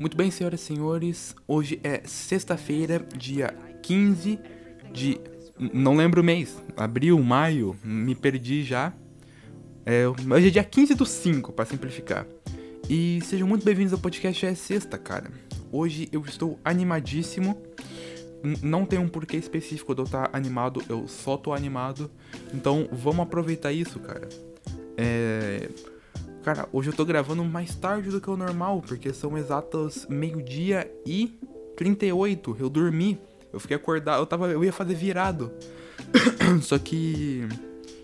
Muito bem, senhoras e senhores, hoje é sexta-feira, dia 15 de. Não lembro o mês, abril, maio, me perdi já. É, hoje é dia 15 do 5, para simplificar. E sejam muito bem-vindos ao podcast É Sexta, cara. Hoje eu estou animadíssimo. Não tem um porquê específico de eu estar animado, eu só tô animado. Então vamos aproveitar isso, cara. É Cara, hoje eu tô gravando mais tarde do que o normal, porque são exatos meio-dia e 38. Eu dormi. Eu fiquei acordado, eu tava, eu ia fazer virado. Só que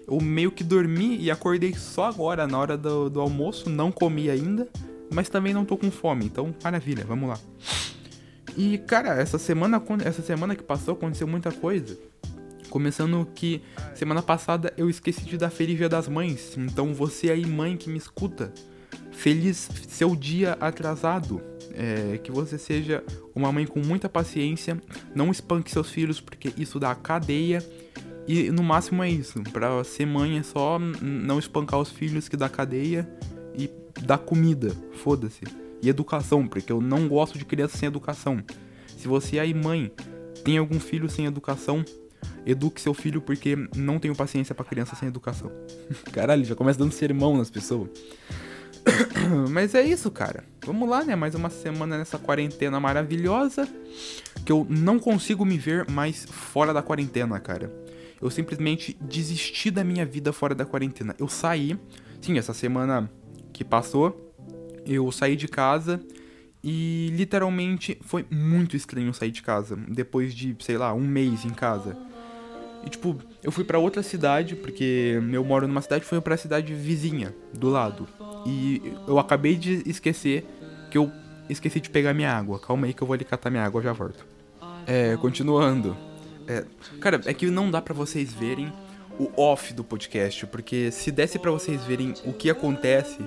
eu meio que dormi e acordei só agora, na hora do, do almoço, não comi ainda, mas também não tô com fome, então maravilha, vamos lá. E cara, essa semana, essa semana que passou aconteceu muita coisa. Começando que semana passada eu esqueci de dar Feliz Dia das Mães. Então você aí, mãe que me escuta, feliz seu dia atrasado. É, que você seja uma mãe com muita paciência. Não espanque seus filhos, porque isso dá cadeia. E no máximo é isso. Pra ser mãe é só não espancar os filhos que dá cadeia e dar comida. Foda-se. E educação, porque eu não gosto de criança sem educação. Se você aí, mãe, tem algum filho sem educação, eduque seu filho porque não tenho paciência para criança sem educação. Caralho, já começa dando sermão nas pessoas. Mas é isso, cara. Vamos lá, né? Mais uma semana nessa quarentena maravilhosa. Que eu não consigo me ver mais fora da quarentena, cara. Eu simplesmente desisti da minha vida fora da quarentena. Eu saí, sim, essa semana que passou, eu saí de casa e literalmente foi muito estranho sair de casa. Depois de, sei lá, um mês em casa. E tipo, eu fui para outra cidade, porque eu moro numa cidade, fui pra cidade vizinha, do lado. E eu acabei de esquecer que eu esqueci de pegar minha água. Calma aí que eu vou ali catar minha água, já volto. É, continuando. É, cara, é que não dá para vocês verem o off do podcast, porque se desse para vocês verem o que acontece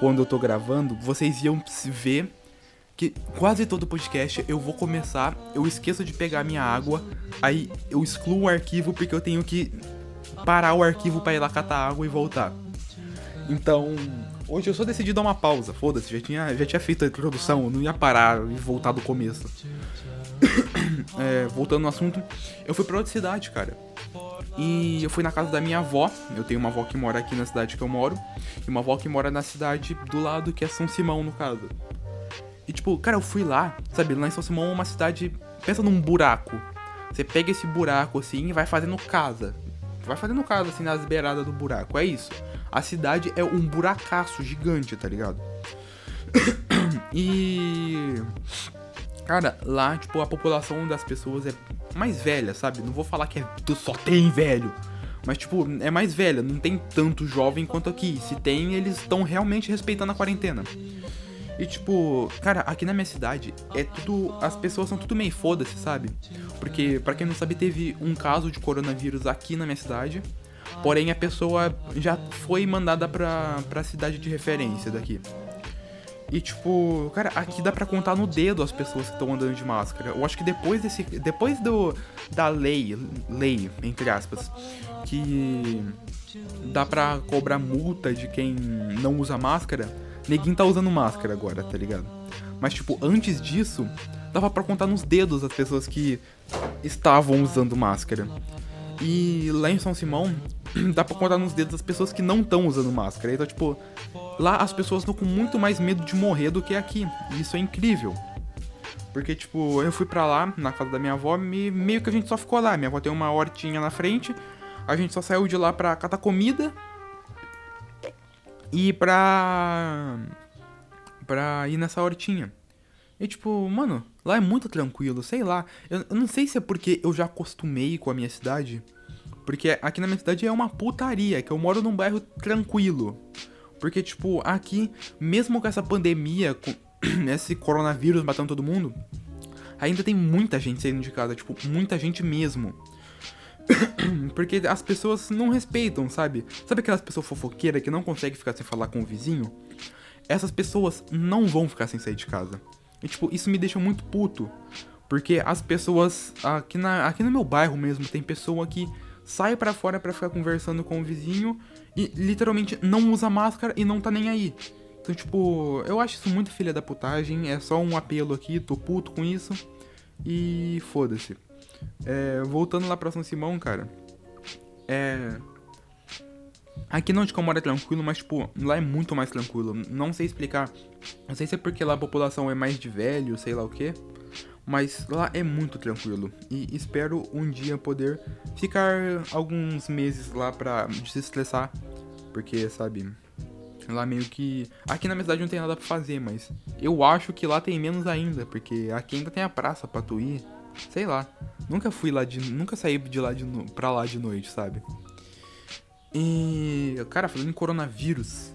quando eu tô gravando, vocês iam ver que quase todo podcast eu vou começar, eu esqueço de pegar minha água, aí eu excluo o arquivo porque eu tenho que parar o arquivo para ir lá catar água e voltar. Então, hoje eu só decidi dar uma pausa, foda-se, já tinha, já tinha feito a introdução, não ia parar e voltar do começo. é, voltando no assunto, eu fui pra outra cidade, cara. E eu fui na casa da minha avó. Eu tenho uma avó que mora aqui na cidade que eu moro. E uma avó que mora na cidade do lado, que é São Simão, no caso. E tipo, cara, eu fui lá, sabe? Lá em São Simão é uma cidade. Pensa num buraco. Você pega esse buraco assim e vai fazendo casa. Vai fazendo casa assim nas beiradas do buraco. É isso. A cidade é um buracaço gigante, tá ligado? e. Cara, lá, tipo, a população das pessoas é mais velha, sabe? Não vou falar que é, só tem velho. Mas, tipo, é mais velha, não tem tanto jovem quanto aqui. Se tem, eles estão realmente respeitando a quarentena. E tipo, cara, aqui na minha cidade é tudo. As pessoas são tudo meio foda-se, sabe? Porque, para quem não sabe, teve um caso de coronavírus aqui na minha cidade. Porém, a pessoa já foi mandada pra, pra cidade de referência daqui. E tipo, cara, aqui dá pra contar no dedo as pessoas que estão andando de máscara. Eu acho que depois desse. Depois do. Da lei, lei, entre aspas, que dá pra cobrar multa de quem não usa máscara Neguinho tá usando máscara agora, tá ligado? Mas, tipo, antes disso, dava para contar nos dedos as pessoas que estavam usando máscara. E lá em São Simão, dá pra contar nos dedos as pessoas que não estão usando máscara. Então, tipo, lá as pessoas estão com muito mais medo de morrer do que aqui. E isso é incrível. Porque, tipo, eu fui pra lá, na casa da minha avó, e meio que a gente só ficou lá. Minha avó tem uma hortinha na frente, a gente só saiu de lá pra catar comida ir pra. pra ir nessa hortinha. E tipo, mano, lá é muito tranquilo, sei lá. Eu, eu, não sei se é porque eu já acostumei com a minha cidade. Porque aqui na minha cidade é uma putaria, que eu moro num bairro tranquilo. Porque, tipo, aqui, mesmo com essa pandemia, com esse coronavírus matando todo mundo, ainda tem muita gente sendo indicada, tipo, muita gente mesmo. Porque as pessoas não respeitam, sabe? Sabe aquelas pessoas fofoqueiras que não conseguem ficar sem falar com o vizinho? Essas pessoas não vão ficar sem sair de casa. E, tipo, isso me deixa muito puto. Porque as pessoas. Aqui, na, aqui no meu bairro mesmo, tem pessoa que sai para fora para ficar conversando com o vizinho e literalmente não usa máscara e não tá nem aí. Então, tipo, eu acho isso muito filha da putagem. É só um apelo aqui, tô puto com isso. E foda-se. É, voltando lá pra São Simão, cara. É. Aqui não de como é tranquilo, mas, tipo, lá é muito mais tranquilo. Não sei explicar. Não sei se é porque lá a população é mais de velho, sei lá o que. Mas lá é muito tranquilo. E espero um dia poder ficar alguns meses lá pra desestressar. Porque, sabe, Lá meio que. Aqui na minha cidade não tem nada pra fazer, mas eu acho que lá tem menos ainda, porque aqui ainda tem a praça pra tu ir. Sei lá. Nunca fui lá de. Nunca saí de lá de pra lá de noite, sabe? E. Cara, falando em coronavírus.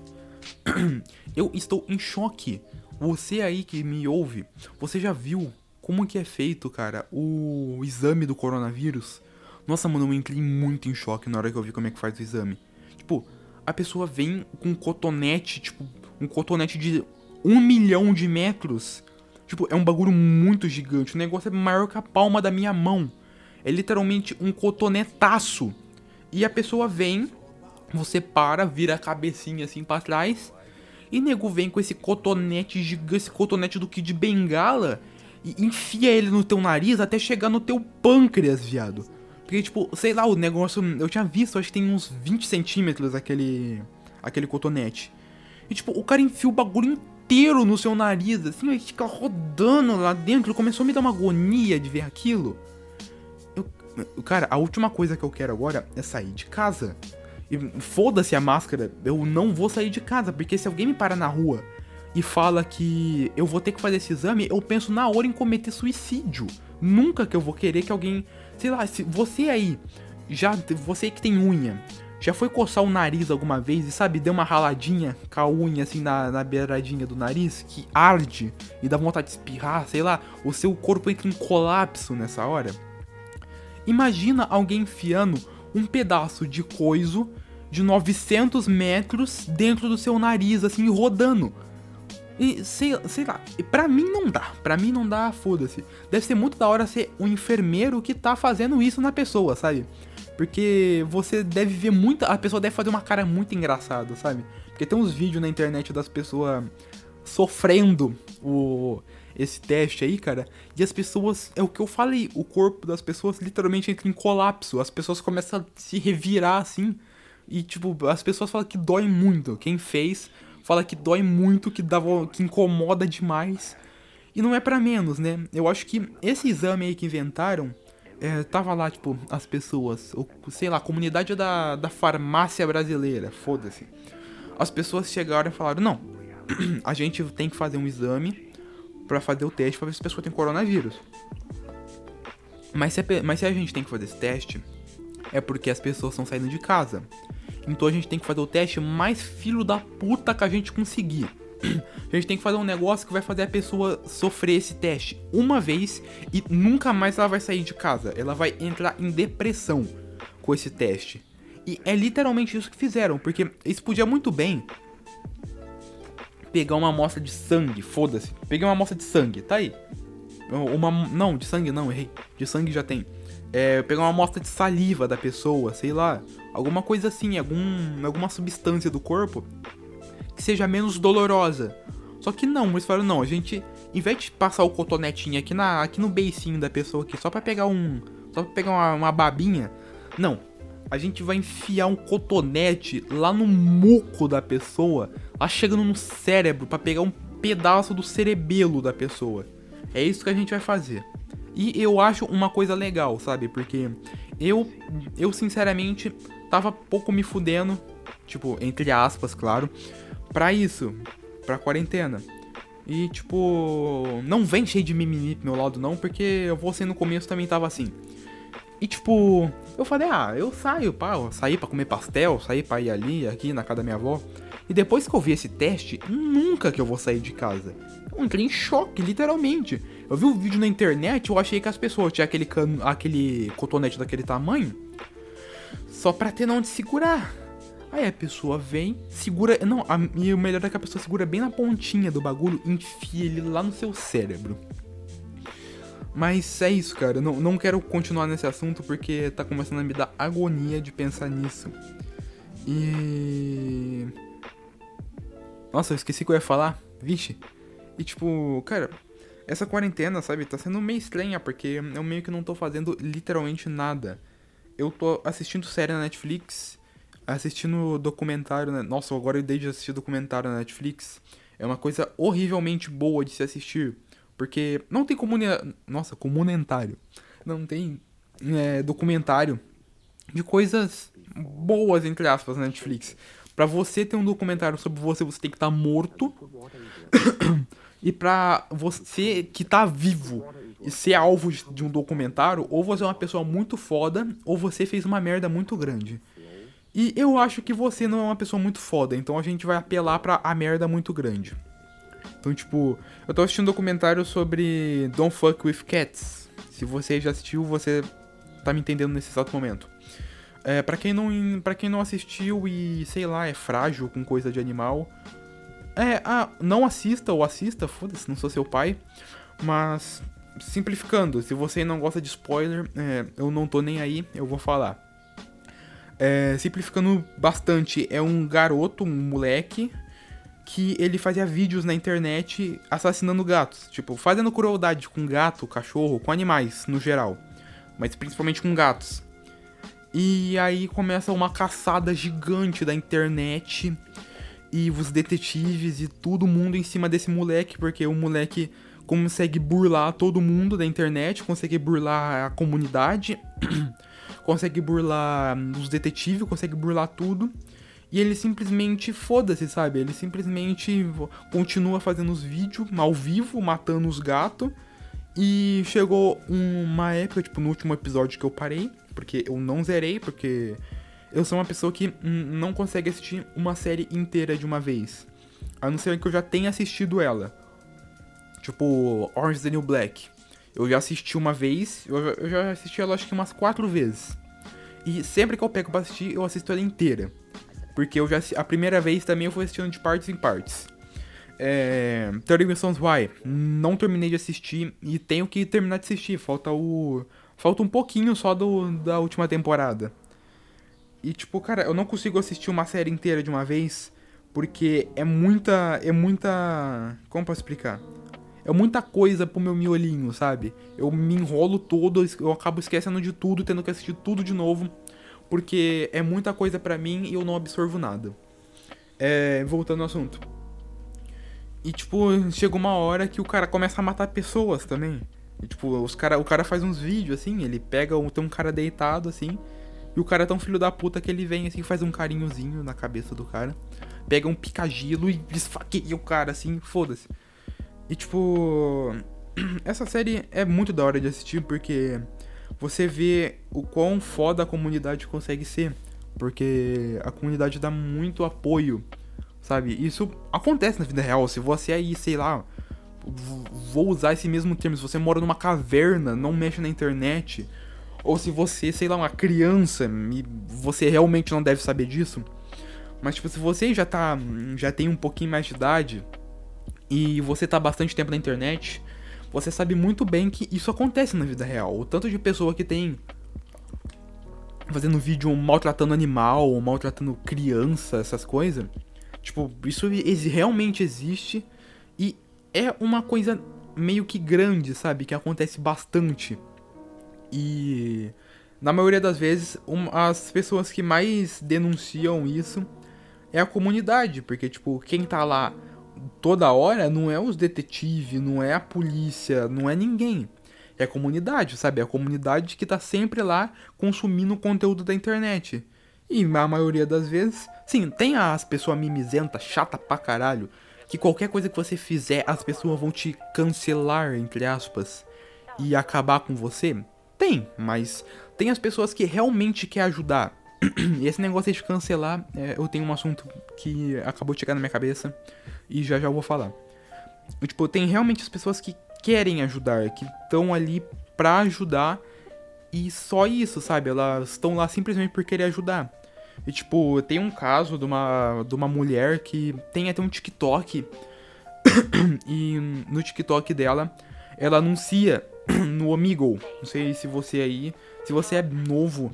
eu estou em choque. Você aí que me ouve, você já viu como que é feito, cara, o exame do coronavírus? Nossa, mano, eu entrei muito em choque na hora que eu vi como é que faz o exame. Tipo, a pessoa vem com um cotonete, tipo, um cotonete de um milhão de metros. Tipo, é um bagulho muito gigante. O negócio é maior que a palma da minha mão. É literalmente um cotonetaço. E a pessoa vem, você para, vira a cabecinha assim para trás. E nego vem com esse cotonete gigante, esse cotonete do de bengala. E enfia ele no teu nariz até chegar no teu pâncreas, viado. Porque, tipo, sei lá, o negócio. Eu tinha visto, acho que tem uns 20 centímetros aquele. aquele cotonete. E, tipo, o cara enfia o bagulho inteiro no seu nariz, assim, e fica rodando lá dentro. Começou a me dar uma agonia de ver aquilo. Eu, cara, a última coisa que eu quero agora é sair de casa. E foda-se a máscara, eu não vou sair de casa, porque se alguém me para na rua e fala que eu vou ter que fazer esse exame, eu penso na hora em cometer suicídio. Nunca que eu vou querer que alguém Sei lá, se você aí, já você que tem unha, já foi coçar o nariz alguma vez e sabe, deu uma raladinha com a unha assim na, na beiradinha do nariz que arde e dá vontade de espirrar, sei lá, o seu corpo entra em colapso nessa hora? Imagina alguém enfiando um pedaço de coiso de 900 metros dentro do seu nariz, assim, rodando. E sei, sei lá, pra mim não dá. Pra mim não dá, foda-se. Deve ser muito da hora ser um enfermeiro que tá fazendo isso na pessoa, sabe? Porque você deve ver muita. A pessoa deve fazer uma cara muito engraçada, sabe? Porque tem uns vídeos na internet das pessoas sofrendo o esse teste aí, cara. E as pessoas. É o que eu falei, o corpo das pessoas literalmente entra em colapso. As pessoas começam a se revirar assim. E, tipo, as pessoas falam que dói muito. Quem fez fala que dói muito, que, dá, que incomoda demais. E não é para menos, né? Eu acho que esse exame aí que inventaram, é, tava lá, tipo, as pessoas, ou, sei lá, a comunidade da, da farmácia brasileira, foda-se. As pessoas chegaram e falaram: não, a gente tem que fazer um exame para fazer o teste pra ver se a pessoa tem coronavírus. Mas se, a, mas se a gente tem que fazer esse teste, é porque as pessoas estão saindo de casa. Então a gente tem que fazer o teste mais filho da puta que a gente conseguir. A gente tem que fazer um negócio que vai fazer a pessoa sofrer esse teste uma vez e nunca mais ela vai sair de casa. Ela vai entrar em depressão com esse teste. E é literalmente isso que fizeram, porque eles podiam muito bem pegar uma amostra de sangue, foda-se. Peguei uma amostra de sangue, tá aí. Uma, não, de sangue não, errei. De sangue já tem é, pegar uma amostra de saliva da pessoa, sei lá, alguma coisa assim, algum, alguma substância do corpo que seja menos dolorosa. Só que não, eles falaram, não, a gente, em vez de passar o cotonetinho aqui, na, aqui no beicinho da pessoa aqui, só pra pegar um. Só pra pegar uma, uma babinha, não. A gente vai enfiar um cotonete lá no muco da pessoa, lá chegando no cérebro, para pegar um pedaço do cerebelo da pessoa. É isso que a gente vai fazer. E eu acho uma coisa legal, sabe? Porque eu, eu sinceramente, tava pouco me fudendo, tipo, entre aspas, claro, pra isso, pra quarentena. E, tipo, não vem cheio de mimimi pro meu lado, não, porque eu vou ser no começo também tava assim. E, tipo, eu falei, ah, eu saio, pá, eu saí pra comer pastel, saí pra ir ali, aqui na casa da minha avó. E depois que eu vi esse teste, nunca que eu vou sair de casa. Eu entrei em choque, literalmente. Eu vi um vídeo na internet, eu achei que as pessoas tinham aquele, cano, aquele cotonete daquele tamanho só pra ter onde segurar. Aí a pessoa vem, segura. Não, a, e o melhor é que a pessoa segura bem na pontinha do bagulho e enfia ele lá no seu cérebro. Mas é isso, cara. Não, não quero continuar nesse assunto porque tá começando a me dar agonia de pensar nisso. E. Nossa, eu esqueci o que eu ia falar. Vixe. E tipo, cara, essa quarentena, sabe, tá sendo meio estranha, porque eu meio que não tô fazendo literalmente nada. Eu tô assistindo série na Netflix, assistindo documentário, né? Nossa, agora eu dei de assistir documentário na Netflix. É uma coisa horrivelmente boa de se assistir. Porque não tem comunia... Nossa, comunitário. Não tem é, documentário de coisas boas, entre aspas, na Netflix. Pra você ter um documentário sobre você, você tem que estar tá morto. e pra você que tá vivo e ser alvo de um documentário, ou você é uma pessoa muito foda, ou você fez uma merda muito grande. E eu acho que você não é uma pessoa muito foda, então a gente vai apelar pra a merda muito grande. Então, tipo, eu tô assistindo um documentário sobre Don't Fuck With Cats. Se você já assistiu, você tá me entendendo nesse exato momento. É, pra, quem não, quem não assistiu e, sei lá, é frágil com coisa de animal, é, ah, não assista ou assista, foda-se, não sou seu pai. Mas, simplificando, se você não gosta de spoiler, é, eu não tô nem aí, eu vou falar. É, simplificando bastante, é um garoto, um moleque, que ele fazia vídeos na internet assassinando gatos. Tipo, fazendo crueldade com gato, cachorro, com animais no geral. Mas principalmente com gatos. E aí começa uma caçada gigante da internet. E os detetives e todo mundo em cima desse moleque, porque o moleque consegue burlar todo mundo da internet, consegue burlar a comunidade, consegue burlar os detetives, consegue burlar tudo. E ele simplesmente foda-se, sabe? Ele simplesmente continua fazendo os vídeos ao vivo, matando os gatos. E chegou uma época, tipo, no último episódio que eu parei, porque eu não zerei, porque eu sou uma pessoa que não consegue assistir uma série inteira de uma vez. A não ser que eu já tenha assistido ela. Tipo, Orange is the New Black. Eu já assisti uma vez, eu já assisti ela acho que umas quatro vezes. E sempre que eu pego pra assistir, eu assisto ela inteira. Porque eu já a primeira vez também eu fui assistindo de partes em partes. É, 30 Reasons Why, não terminei de assistir e tenho que terminar de assistir. Falta o. Falta um pouquinho só do, da última temporada. E tipo, cara, eu não consigo assistir uma série inteira de uma vez. Porque é muita. É muita. Como posso explicar? É muita coisa pro meu miolinho, sabe? Eu me enrolo todo, eu acabo esquecendo de tudo, tendo que assistir tudo de novo porque é muita coisa para mim e eu não absorvo nada. É, voltando ao assunto. E tipo, chega uma hora que o cara começa a matar pessoas também. E, tipo, os cara, o cara faz uns vídeos assim, ele pega, tem um cara deitado assim, e o cara é tão filho da puta que ele vem assim, faz um carinhozinho na cabeça do cara, pega um picagilo e esfaqueia o cara assim, foda-se. E tipo, essa série é muito da hora de assistir porque você vê o quão foda a comunidade consegue ser. Porque a comunidade dá muito apoio, sabe? Isso acontece na vida real. Se você aí, sei lá, vou usar esse mesmo termo, se você mora numa caverna, não mexe na internet, ou se você, sei lá, uma criança, e você realmente não deve saber disso. Mas tipo, se você já tá, já tem um pouquinho mais de idade e você tá bastante tempo na internet, você sabe muito bem que isso acontece na vida real. O tanto de pessoa que tem fazendo vídeo maltratando animal, maltratando criança, essas coisas. Tipo, isso realmente existe e é uma coisa meio que grande, sabe? Que acontece bastante. E na maioria das vezes, um, as pessoas que mais denunciam isso é a comunidade, porque tipo, quem tá lá toda hora não é os detetives, não é a polícia, não é ninguém. É a comunidade, sabe? É a comunidade que tá sempre lá consumindo o conteúdo da internet. E a maioria das vezes, sim, tem as pessoas mimizentas, chata pra caralho, que qualquer coisa que você fizer, as pessoas vão te cancelar, entre aspas, e acabar com você. Tem, mas tem as pessoas que realmente quer ajudar. E esse negócio de cancelar, é, eu tenho um assunto que acabou de chegar na minha cabeça e já já vou falar. E, tipo, tem realmente as pessoas que querem ajudar, que estão ali pra ajudar e só isso, sabe? Elas estão lá simplesmente por querer ajudar. E, tipo, tem um caso de uma, de uma mulher que tem até um TikTok. e no TikTok dela, ela anuncia no Omegle. Não sei se você aí. Se você é novo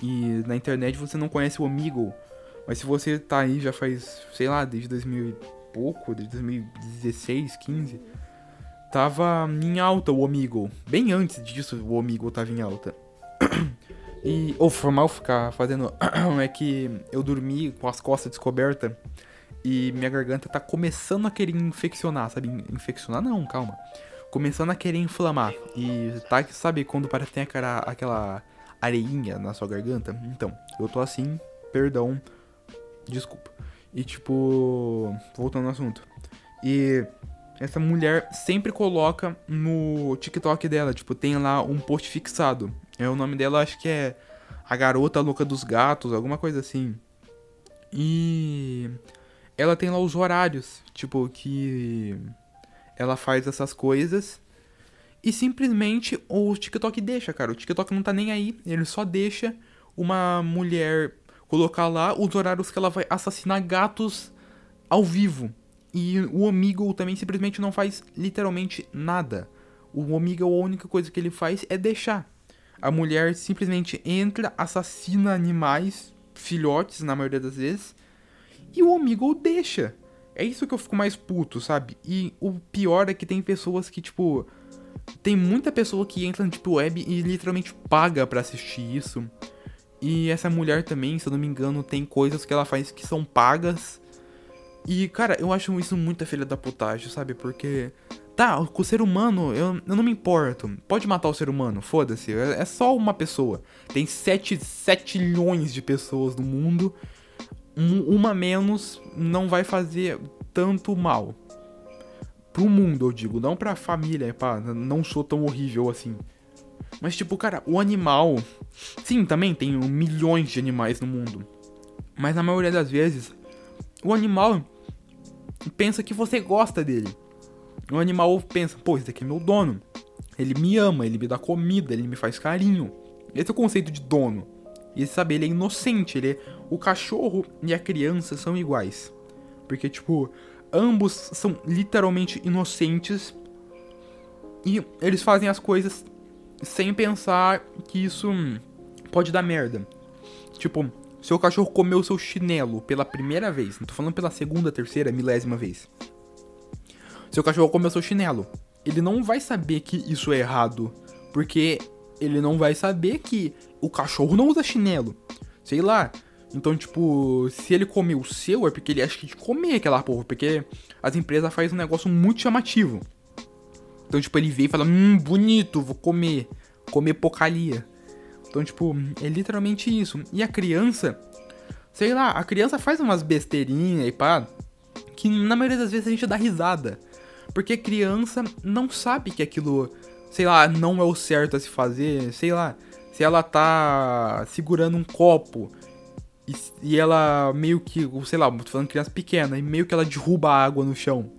e na internet você não conhece o Omegle. Mas se você tá aí já faz, sei lá, desde 2000 e pouco, desde 2016, 15, tava em alta o Omegle. Bem antes disso o Omegle tava em alta. E, ou foi mal ficar fazendo, é que eu dormi com as costas descobertas e minha garganta tá começando a querer infeccionar, sabe? Infeccionar não, calma. Começando a querer inflamar. E tá, sabe quando parece que tem aquela, aquela areinha na sua garganta? Então, eu tô assim, perdão, desculpa. E tipo, voltando ao assunto. E essa mulher sempre coloca no TikTok dela, tipo, tem lá um post fixado. É o nome dela, acho que é A Garota Louca dos Gatos, alguma coisa assim. E ela tem lá os horários, tipo, que ela faz essas coisas. E simplesmente o TikTok deixa, cara. O TikTok não tá nem aí, ele só deixa uma mulher colocar lá os horários que ela vai assassinar gatos ao vivo. E o Amigo também simplesmente não faz literalmente nada. O Amigo, a única coisa que ele faz é deixar. A mulher simplesmente entra, assassina animais, filhotes na maioria das vezes, e o Amigo deixa. É isso que eu fico mais puto, sabe? E o pior é que tem pessoas que, tipo. Tem muita pessoa que entra no tipo web e literalmente paga para assistir isso. E essa mulher também, se eu não me engano, tem coisas que ela faz que são pagas. E, cara, eu acho isso muita filha da putagem, sabe? Porque. Tá, com o ser humano, eu, eu não me importo. Pode matar o ser humano, foda-se. É, é, só uma pessoa. Tem 7, 7 milhões de pessoas no mundo uma menos não vai fazer tanto mal. Pro mundo, eu digo, não pra família, pá, não sou tão horrível assim. Mas, tipo, cara, o animal. Sim, também tem milhões de animais no mundo. Mas na maioria das vezes, o animal pensa que você gosta dele. O animal pensa, pô, esse daqui é meu dono. Ele me ama, ele me dá comida, ele me faz carinho. Esse é o conceito de dono. E sabe, ele é inocente, ele é... O cachorro e a criança são iguais. Porque, tipo, ambos são literalmente inocentes. E eles fazem as coisas sem pensar que isso pode dar merda. Tipo, seu cachorro comeu seu chinelo pela primeira vez. Não tô falando pela segunda, terceira, milésima vez. Seu cachorro comeu seu chinelo. Ele não vai saber que isso é errado. Porque ele não vai saber que o cachorro não usa chinelo. Sei lá. Então, tipo, se ele comer o seu, é porque ele acha que de comer aquela porra. Porque as empresas fazem um negócio muito chamativo. Então, tipo, ele vê e fala, hum, bonito, vou comer. Comer porcaria. Então, tipo, é literalmente isso. E a criança, sei lá, a criança faz umas besteirinhas e pá, que na maioria das vezes a gente dá risada. Porque a criança não sabe que aquilo, sei lá, não é o certo a se fazer, sei lá se ela tá segurando um copo e, e ela meio que, sei lá, tô falando criança pequena, e meio que ela derruba a água no chão.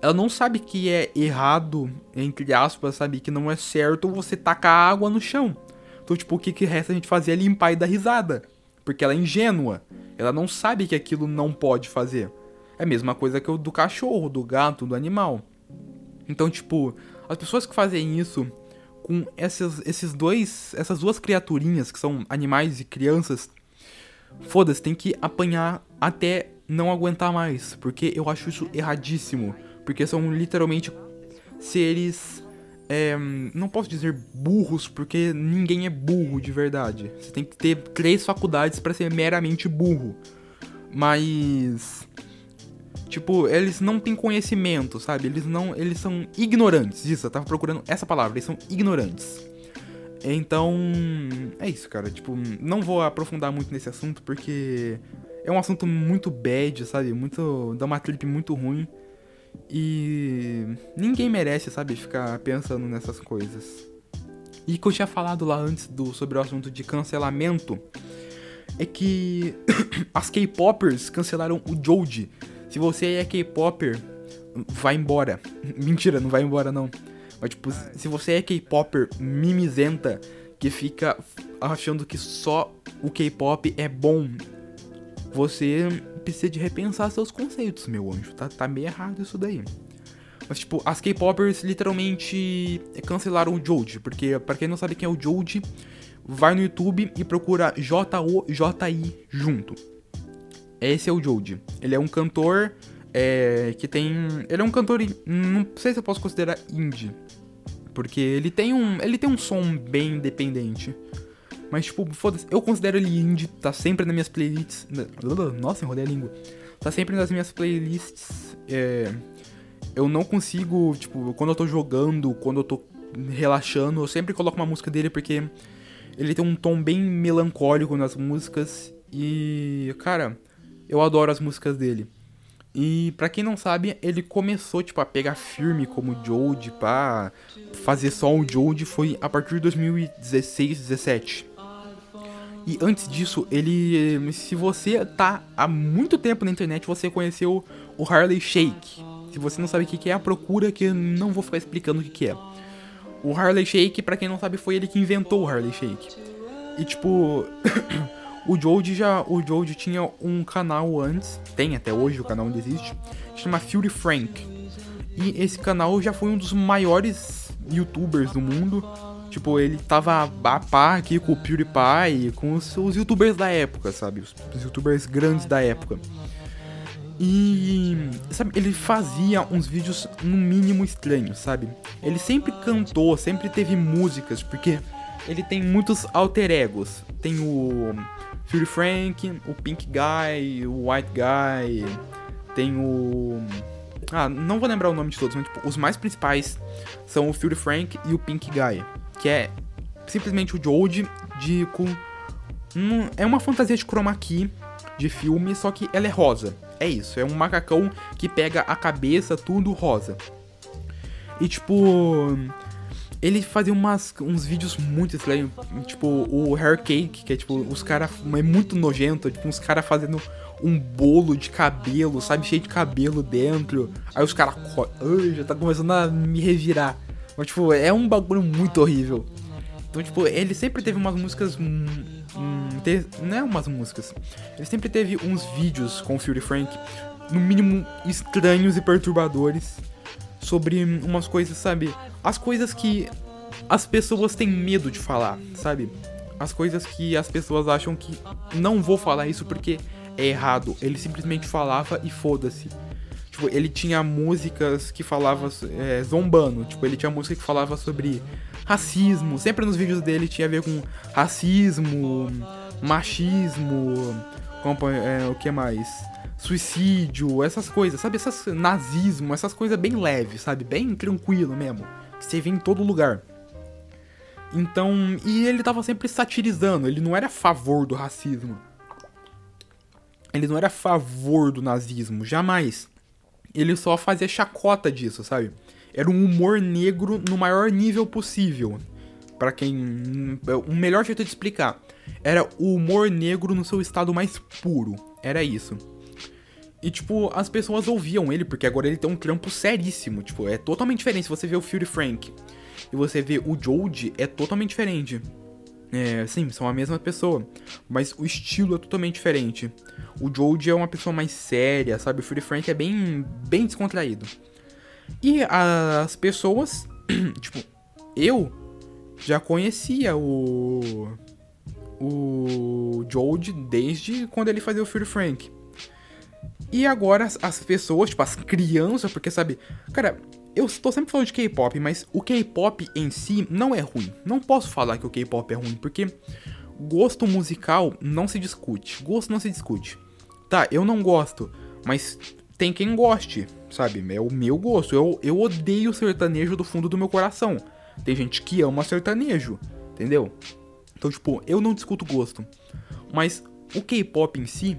Ela não sabe que é errado, entre aspas, sabe? Que não é certo você tacar água no chão. Então, tipo, o que, que resta a gente fazer é limpar e dar risada. Porque ela é ingênua. Ela não sabe que aquilo não pode fazer. É a mesma coisa que o do cachorro, do gato, do animal. Então, tipo, as pessoas que fazem isso com essas, esses dois, essas duas criaturinhas que são animais e crianças, foda-se, tem que apanhar até não aguentar mais, porque eu acho isso erradíssimo, porque são literalmente seres, é, não posso dizer burros, porque ninguém é burro de verdade. Você tem que ter três faculdades para ser meramente burro, mas Tipo, eles não têm conhecimento, sabe? Eles não. Eles são ignorantes. Isso, eu tava procurando essa palavra. Eles são ignorantes. Então. É isso, cara. Tipo, não vou aprofundar muito nesse assunto porque. É um assunto muito bad, sabe? Muito. dá uma trip muito ruim. E. ninguém merece, sabe? Ficar pensando nessas coisas. E que eu tinha falado lá antes do, sobre o assunto de cancelamento. É que as K-Poppers cancelaram o Joji se você é K-Popper, vai embora. Mentira, não vai embora não. Mas tipo, se você é K-Popper mimizenta, que fica achando que só o K-pop é bom, você precisa de repensar seus conceitos, meu anjo. Tá, tá meio errado isso daí. Mas, tipo, as K-Poppers literalmente cancelaram o Joji. Porque, para quem não sabe quem é o Joji, vai no YouTube e procura J-O-J-I junto. Esse é o Joji. Ele é um cantor é, que tem. Ele é um cantor. Não sei se eu posso considerar indie. Porque ele tem um. Ele tem um som bem independente. Mas, tipo, foda-se, eu considero ele indie, tá sempre nas minhas playlists. Nossa, enrolei a língua. Tá sempre nas minhas playlists. É, eu não consigo, tipo, quando eu tô jogando, quando eu tô relaxando, eu sempre coloco uma música dele porque ele tem um tom bem melancólico nas músicas. E, cara, eu adoro as músicas dele. E para quem não sabe, ele começou tipo a pegar firme como Jode, para fazer só o Jode foi a partir de 2016, 17. E antes disso, ele se você tá há muito tempo na internet, você conheceu o Harley Shake. Se você não sabe o que é a procura, que eu não vou ficar explicando o que é. O Harley Shake, para quem não sabe, foi ele que inventou o Harley Shake. E tipo, O Joji já, o Joji tinha um canal antes, tem até hoje, o canal ainda existe, chama Fury Frank. E esse canal já foi um dos maiores youtubers do mundo. Tipo, ele tava a par aqui com o PewDiePie, com os, os youtubers da época, sabe? Os, os youtubers grandes da época. E, sabe, ele fazia uns vídeos no mínimo estranhos, sabe? Ele sempre cantou, sempre teve músicas, porque ele tem muitos alter egos. Tem o Fury Frank, o Pink Guy, o White Guy, tem o. Ah, não vou lembrar o nome de todos, mas tipo, os mais principais são o Fury Frank e o Pink Guy, que é simplesmente o Jode de com um, é uma fantasia de chroma key de filme, só que ela é rosa. É isso, é um macacão que pega a cabeça tudo rosa. E tipo, ele fazia umas, uns vídeos muito estranhos. Tipo, o Hair Cake, que é tipo, os caras. É muito nojento. Tipo, uns caras fazendo um bolo de cabelo, sabe? Cheio de cabelo dentro. Aí os caras. Já tá começando a me revirar. Mas, tipo, é um bagulho muito horrível. Então, tipo, ele sempre teve umas músicas. Hum, hum, te, não é umas músicas. Ele sempre teve uns vídeos com o Fury Frank, no mínimo estranhos e perturbadores sobre umas coisas, sabe? As coisas que as pessoas têm medo de falar, sabe? As coisas que as pessoas acham que não vou falar isso porque é errado. Ele simplesmente falava e foda-se. Tipo, ele tinha músicas que falava é, zombando. Tipo, ele tinha música que falava sobre racismo. Sempre nos vídeos dele tinha a ver com racismo, machismo, como, é, o que mais? Suicídio, essas coisas, sabe? Essas nazismo, essas coisas bem leves, sabe? Bem tranquilo mesmo. Que você vê em todo lugar. Então, e ele tava sempre satirizando, ele não era a favor do racismo. Ele não era a favor do nazismo, jamais. Ele só fazia chacota disso, sabe? Era um humor negro no maior nível possível. Para quem. O melhor jeito de explicar. Era o humor negro no seu estado mais puro. Era isso. E, tipo, as pessoas ouviam ele, porque agora ele tem um trampo seríssimo. Tipo, é totalmente diferente. Se você vê o Fury Frank e você vê o Jode, é totalmente diferente. É, sim, são a mesma pessoa, mas o estilo é totalmente diferente. O Jode é uma pessoa mais séria, sabe? O Fury Frank é bem, bem descontraído. E as pessoas, tipo, eu já conhecia o o Jode desde quando ele fazia o Fury Frank. E agora as, as pessoas, tipo, as crianças, porque sabe, cara, eu estou sempre falando de K-pop, mas o K-pop em si não é ruim. Não posso falar que o K-pop é ruim, porque gosto musical não se discute. Gosto não se discute. Tá, eu não gosto, mas tem quem goste, sabe? É o meu gosto. Eu, eu odeio sertanejo do fundo do meu coração. Tem gente que ama sertanejo, entendeu? Então, tipo, eu não discuto gosto. Mas o K-pop em si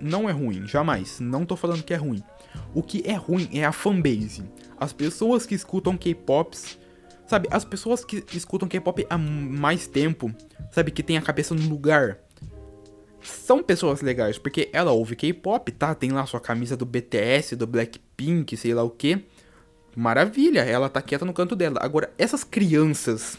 não é ruim, jamais. Não tô falando que é ruim. O que é ruim é a fanbase. As pessoas que escutam K-pops, sabe, as pessoas que escutam K-pop há mais tempo, sabe, que tem a cabeça no lugar, são pessoas legais, porque ela ouve K-pop, tá? Tem lá sua camisa do BTS, do Blackpink, sei lá o que. Maravilha, ela tá quieta no canto dela. Agora, essas crianças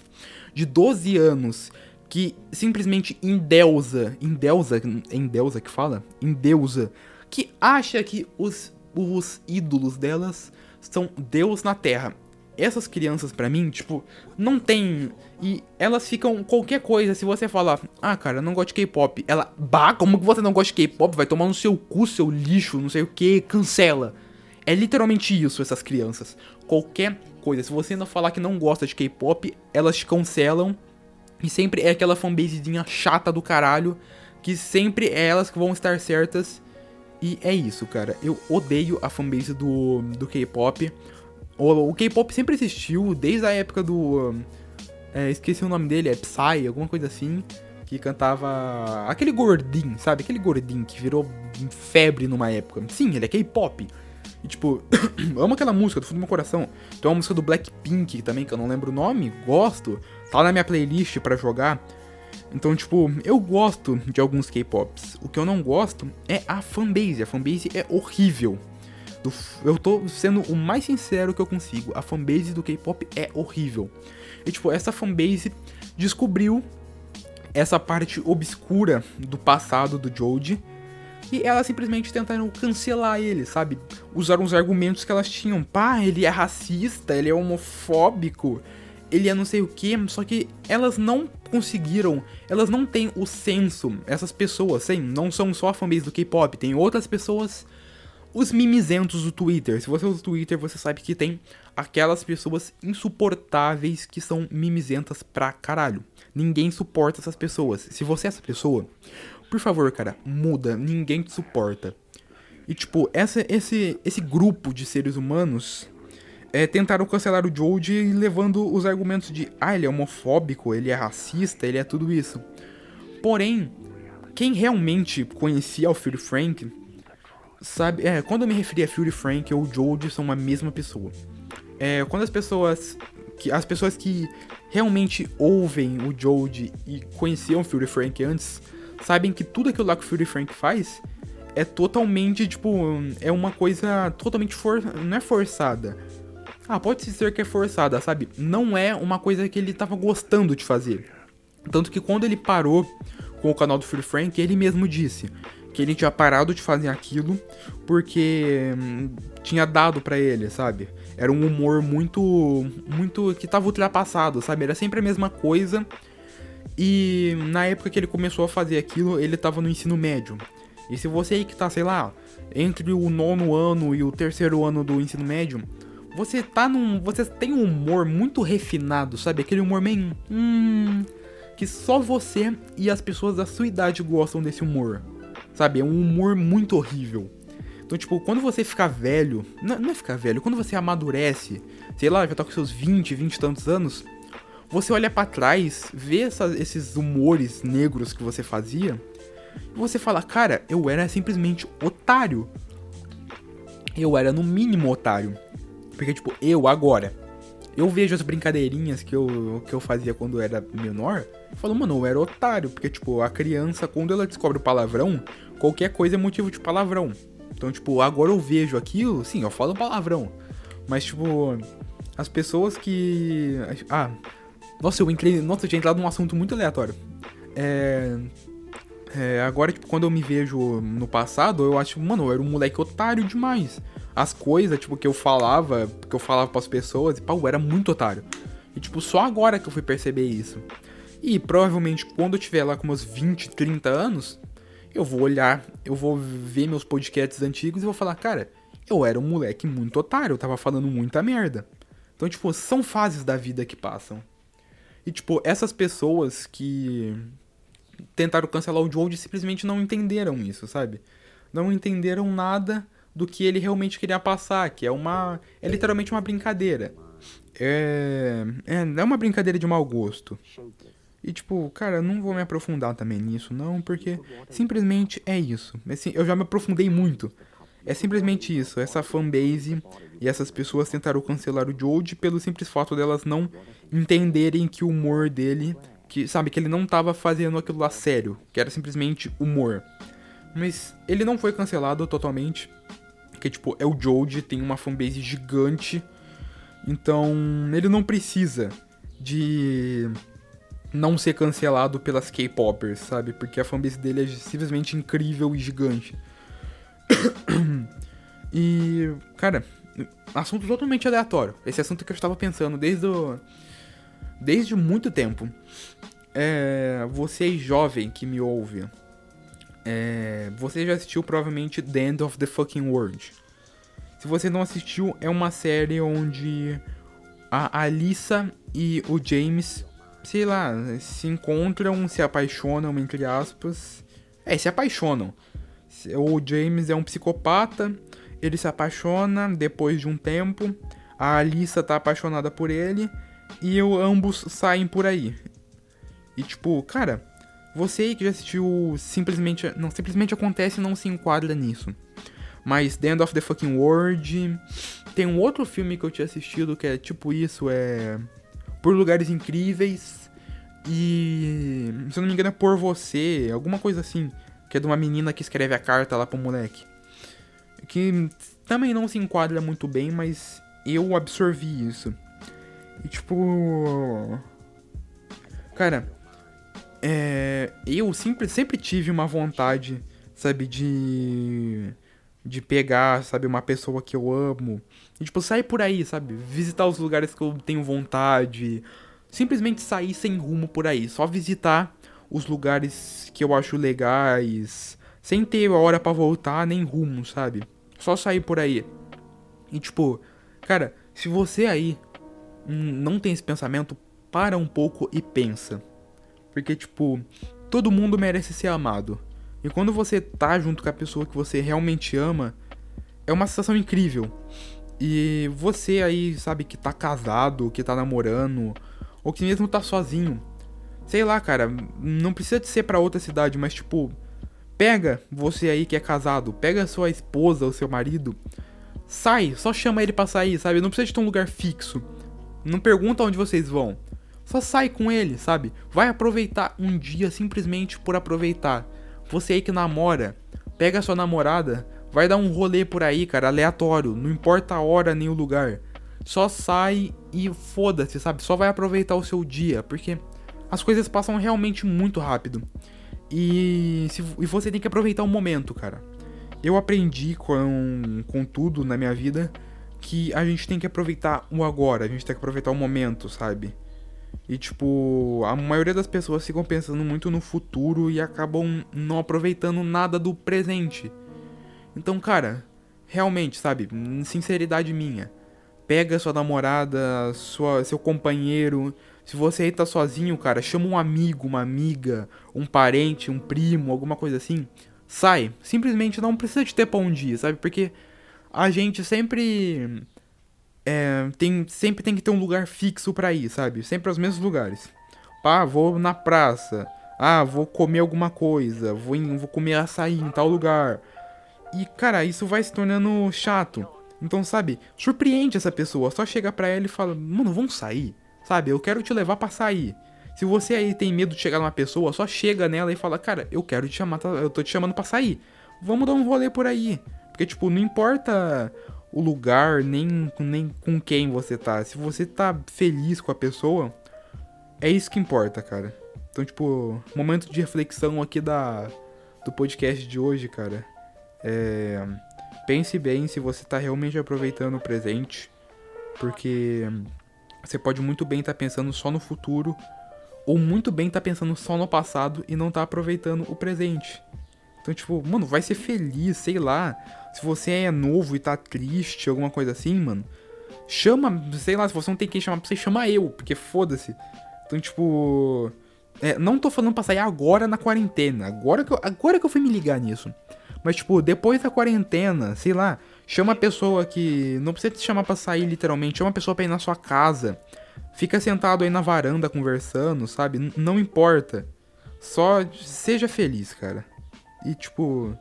de 12 anos que simplesmente endeusa, endeusa, endeusa que fala? Endeusa, que acha que os, os ídolos delas são Deus na Terra. essas crianças para mim, tipo, não tem e elas ficam qualquer coisa, se você falar: "Ah, cara, não gosto de K-pop". Ela: "Bah, como que você não gosta de K-pop? Vai tomar no seu cu, seu lixo, não sei o que, cancela". É literalmente isso essas crianças. Qualquer coisa, se você não falar que não gosta de K-pop, elas te cancelam. E sempre é aquela fanbasezinha chata do caralho, que sempre é elas que vão estar certas. E é isso, cara. Eu odeio a fanbase do, do K-pop. O, o K-pop sempre existiu desde a época do. É, esqueci o nome dele, é Psy, alguma coisa assim. Que cantava. Aquele gordinho, sabe? Aquele gordinho que virou febre numa época. Sim, ele é K-pop. E tipo, amo aquela música do fundo do meu coração. Tem uma música do Blackpink também, que eu não lembro o nome, gosto. Tá na minha playlist para jogar. Então, tipo, eu gosto de alguns K-pops. O que eu não gosto é a fanbase. A fanbase é horrível. Eu tô sendo o mais sincero que eu consigo. A fanbase do K-pop é horrível. E, tipo, essa fanbase descobriu essa parte obscura do passado do Joji e elas simplesmente tentaram cancelar ele, sabe? Usaram os argumentos que elas tinham. Pá, ele é racista, ele é homofóbico, ele é não sei o que, só que elas não conseguiram, elas não têm o senso, essas pessoas, sim, não são só a fanbase do K-pop, tem outras pessoas, os mimizentos do Twitter. Se você usa o Twitter, você sabe que tem aquelas pessoas insuportáveis que são mimizentas pra caralho. Ninguém suporta essas pessoas. Se você é essa pessoa, por favor, cara, muda, ninguém te suporta. E tipo, essa, esse, esse grupo de seres humanos é, tentaram cancelar o Joji levando os argumentos de ah, ele é homofóbico, ele é racista, ele é tudo isso. Porém, quem realmente conhecia o Fury Frank sabe. É, quando eu me referi a Fury Frank ou Joji são a mesma pessoa. É, quando as pessoas. Que, as pessoas que realmente ouvem o Joji e conheciam o Fury Frank antes sabem que tudo aquilo lá que o Fury Frank faz é totalmente, tipo, é uma coisa totalmente for... não é forçada. Ah, pode ser que é forçada, sabe? Não é uma coisa que ele tava gostando de fazer. Tanto que quando ele parou com o canal do Fury Frank, ele mesmo disse que ele tinha parado de fazer aquilo porque hum, tinha dado para ele, sabe? Era um humor muito muito que tava ultrapassado, sabe? Era sempre a mesma coisa e na época que ele começou a fazer aquilo, ele tava no ensino médio. E se você aí que tá, sei lá, entre o nono ano e o terceiro ano do ensino médio, você tá num. Você tem um humor muito refinado, sabe? Aquele humor meio. Hum. Que só você e as pessoas da sua idade gostam desse humor. Sabe? É um humor muito horrível. Então, tipo, quando você ficar velho. Não, não é ficar velho, quando você amadurece, sei lá, já tá com seus 20, 20 e tantos anos você olha para trás, vê essa, esses humores negros que você fazia, e você fala, cara, eu era simplesmente otário. Eu era no mínimo otário. Porque, tipo, eu agora, eu vejo as brincadeirinhas que eu, que eu fazia quando era menor, eu falo, mano, eu era otário. Porque, tipo, a criança, quando ela descobre o palavrão, qualquer coisa é motivo de palavrão. Então, tipo, agora eu vejo aquilo, sim, eu falo palavrão. Mas, tipo, as pessoas que. Ah, nossa, eu entrei. Nossa, eu tinha entrado num assunto muito aleatório. É. É, agora, tipo, quando eu me vejo no passado, eu acho, mano, eu era um moleque otário demais. As coisas, tipo, que eu falava, que eu falava pras pessoas, e pau, era muito otário. E, tipo, só agora que eu fui perceber isso. E provavelmente quando eu tiver lá com meus 20, 30 anos, eu vou olhar, eu vou ver meus podcasts antigos e vou falar, cara, eu era um moleque muito otário, eu tava falando muita merda. Então, tipo, são fases da vida que passam. E, tipo, essas pessoas que tentaram cancelar o Joe simplesmente não entenderam isso, sabe? Não entenderam nada do que ele realmente queria passar, que é uma. É literalmente uma brincadeira. É. É, é uma brincadeira de mau gosto. E tipo, cara, não vou me aprofundar também nisso, não, porque simplesmente é isso. Assim, eu já me aprofundei muito. É simplesmente isso, essa fanbase e essas pessoas tentaram cancelar o Joji pelo simples fato delas não entenderem que o humor dele, que sabe que ele não tava fazendo aquilo lá sério, que era simplesmente humor. Mas ele não foi cancelado totalmente, porque tipo, é o Joji, tem uma fanbase gigante, então ele não precisa de não ser cancelado pelas K-popers, sabe? Porque a fanbase dele é simplesmente incrível e gigante. e, cara, assunto totalmente aleatório. Esse assunto que eu estava pensando desde o, desde muito tempo. É, você jovem que me ouve, é, você já assistiu provavelmente The End of the Fucking World. Se você não assistiu, é uma série onde a Alissa e o James, sei lá, se encontram, se apaixonam, entre aspas. É, se apaixonam. O James é um psicopata, ele se apaixona depois de um tempo. A Alissa tá apaixonada por ele e ambos saem por aí. E tipo, cara, você aí que já assistiu simplesmente. Não, simplesmente acontece e não se enquadra nisso. Mas The End of the Fucking World. Tem um outro filme que eu tinha assistido que é tipo isso, é. Por Lugares Incríveis. E. Se eu não me engano é Por Você, alguma coisa assim. Que é de uma menina que escreve a carta lá pro moleque. Que também não se enquadra muito bem, mas eu absorvi isso. E tipo. Cara, é, eu sempre, sempre tive uma vontade, sabe, de. De pegar, sabe, uma pessoa que eu amo. E, tipo, sair por aí, sabe? Visitar os lugares que eu tenho vontade. Simplesmente sair sem rumo por aí. Só visitar os lugares que eu acho legais. Sem ter hora para voltar, nem rumo, sabe? Só sair por aí. E, tipo, cara, se você aí não tem esse pensamento, para um pouco e pensa. Porque, tipo, todo mundo merece ser amado. E quando você tá junto com a pessoa que você realmente ama, é uma sensação incrível. E você aí, sabe, que tá casado, que tá namorando, ou que mesmo tá sozinho. Sei lá, cara, não precisa de ser para outra cidade, mas tipo, pega você aí que é casado, pega sua esposa ou seu marido, sai, só chama ele pra sair, sabe? Não precisa de ter um lugar fixo. Não pergunta onde vocês vão. Só sai com ele, sabe? Vai aproveitar um dia simplesmente por aproveitar. Você aí que namora, pega sua namorada, vai dar um rolê por aí, cara, aleatório, não importa a hora nem o lugar. Só sai e foda-se, sabe? Só vai aproveitar o seu dia, porque as coisas passam realmente muito rápido. E, se, e você tem que aproveitar o momento, cara. Eu aprendi com, com tudo na minha vida que a gente tem que aproveitar o agora, a gente tem que aproveitar o momento, sabe? E, tipo, a maioria das pessoas ficam pensando muito no futuro e acabam não aproveitando nada do presente. Então, cara, realmente, sabe, sinceridade minha. Pega sua namorada, sua, seu companheiro. Se você aí tá sozinho, cara, chama um amigo, uma amiga, um parente, um primo, alguma coisa assim. Sai. Simplesmente não precisa de ter pra um dia, sabe? Porque a gente sempre é, tem, sempre tem que ter um lugar fixo para ir, sabe? Sempre aos mesmos lugares. Pá, vou na praça. Ah, vou comer alguma coisa. Vou, em, vou comer açaí em tal lugar. E, cara, isso vai se tornando chato. Então, sabe, surpreende essa pessoa. Só chega pra ela e fala, mano, vamos sair. Sabe, eu quero te levar pra sair. Se você aí tem medo de chegar numa pessoa, só chega nela e fala, cara, eu quero te chamar, eu tô te chamando pra sair. Vamos dar um rolê por aí. Porque, tipo, não importa o lugar, nem, nem com quem você tá. Se você tá feliz com a pessoa, é isso que importa, cara. Então, tipo, momento de reflexão aqui da do podcast de hoje, cara. É, pense bem se você tá realmente aproveitando o presente, porque você pode muito bem estar tá pensando só no futuro ou muito bem estar tá pensando só no passado e não tá aproveitando o presente. Então, tipo, mano, vai ser feliz, sei lá. Se você é novo e tá triste, alguma coisa assim, mano, chama, sei lá, se você não tem quem chamar pra você, chama eu, porque foda-se. Então, tipo. É, não tô falando pra sair agora na quarentena. Agora que, eu, agora que eu fui me ligar nisso. Mas, tipo, depois da quarentena, sei lá, chama a pessoa que. Não precisa te chamar pra sair literalmente, chama a pessoa pra ir na sua casa. Fica sentado aí na varanda conversando, sabe? N não importa. Só seja feliz, cara. E tipo,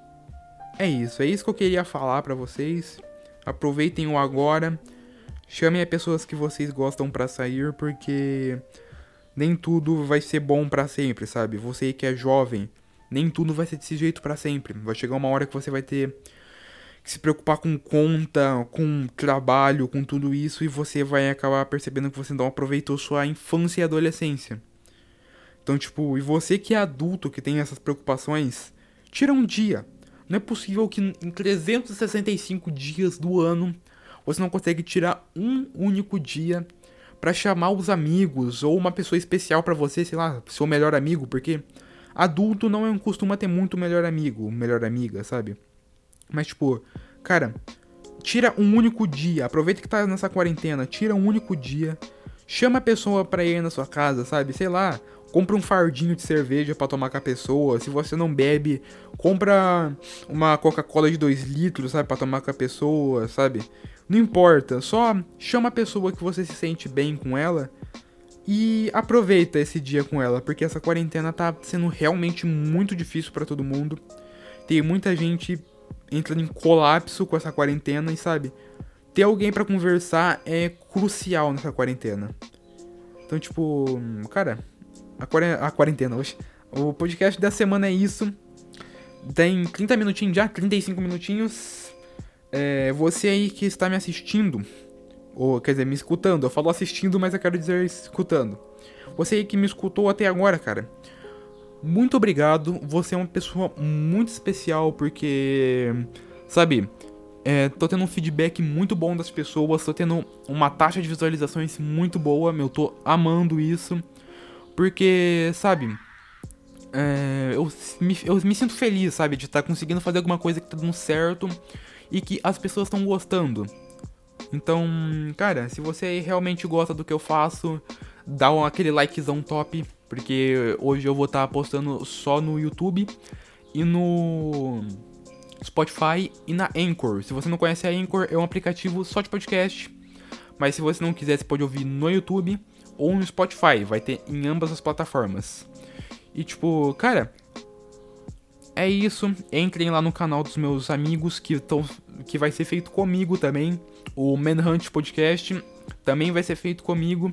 é isso, é isso que eu queria falar para vocês. Aproveitem o agora. Chamem as pessoas que vocês gostam para sair, porque nem tudo vai ser bom para sempre, sabe? Você que é jovem, nem tudo vai ser desse jeito para sempre. Vai chegar uma hora que você vai ter que se preocupar com conta, com trabalho, com tudo isso, e você vai acabar percebendo que você não aproveitou sua infância e adolescência. Então, tipo, e você que é adulto, que tem essas preocupações, tira um dia. Não é possível que em 365 dias do ano você não consegue tirar um único dia para chamar os amigos ou uma pessoa especial para você, sei lá, seu melhor amigo, porque adulto não é um costuma ter muito melhor amigo, melhor amiga, sabe? Mas tipo, cara, tira um único dia, aproveita que tá nessa quarentena, tira um único dia, chama a pessoa pra ir na sua casa, sabe? Sei lá, compra um fardinho de cerveja para tomar com a pessoa. Se você não bebe, compra uma Coca-Cola de 2 litros, sabe, para tomar com a pessoa, sabe? Não importa, só chama a pessoa que você se sente bem com ela e aproveita esse dia com ela, porque essa quarentena tá sendo realmente muito difícil para todo mundo. Tem muita gente entrando em colapso com essa quarentena e sabe, ter alguém para conversar é crucial nessa quarentena. Então, tipo, cara, a quarentena hoje. O podcast da semana é isso. Tem 30 minutinhos já, 35 minutinhos. É, você aí que está me assistindo, ou quer dizer, me escutando. Eu falo assistindo, mas eu quero dizer escutando. Você aí que me escutou até agora, cara. Muito obrigado. Você é uma pessoa muito especial porque, sabe, é, tô tendo um feedback muito bom das pessoas, tô tendo uma taxa de visualizações muito boa, eu tô amando isso. Porque, sabe, é, eu, me, eu me sinto feliz, sabe, de estar tá conseguindo fazer alguma coisa que tá dando certo e que as pessoas estão gostando. Então, cara, se você realmente gosta do que eu faço, dá aquele likezão top, porque hoje eu vou estar tá postando só no YouTube e no Spotify e na Anchor. Se você não conhece a Anchor, é um aplicativo só de podcast, mas se você não quiser, você pode ouvir no YouTube ou no Spotify, vai ter em ambas as plataformas. E tipo, cara, é isso. Entrem lá no canal dos meus amigos que estão que vai ser feito comigo também. O Manhunt Podcast também vai ser feito comigo.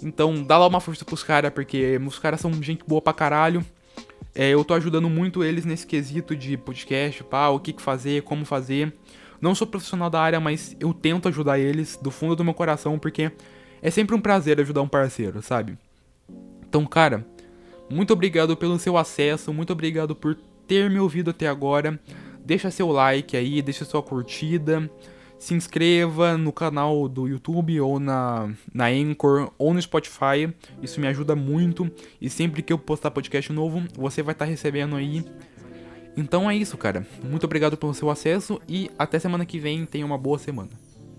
Então dá lá uma força pros caras, porque os caras são gente boa pra caralho. É, eu tô ajudando muito eles nesse quesito de podcast, pá, o que, que fazer, como fazer. Não sou profissional da área, mas eu tento ajudar eles do fundo do meu coração, porque é sempre um prazer ajudar um parceiro, sabe? Então, cara, muito obrigado pelo seu acesso, muito obrigado por ter me ouvido até agora. Deixa seu like aí, deixa sua curtida. Se inscreva no canal do YouTube ou na, na Anchor ou no Spotify. Isso me ajuda muito. E sempre que eu postar podcast novo, você vai estar tá recebendo aí. Então é isso, cara. Muito obrigado pelo seu acesso e até semana que vem. Tenha uma boa semana.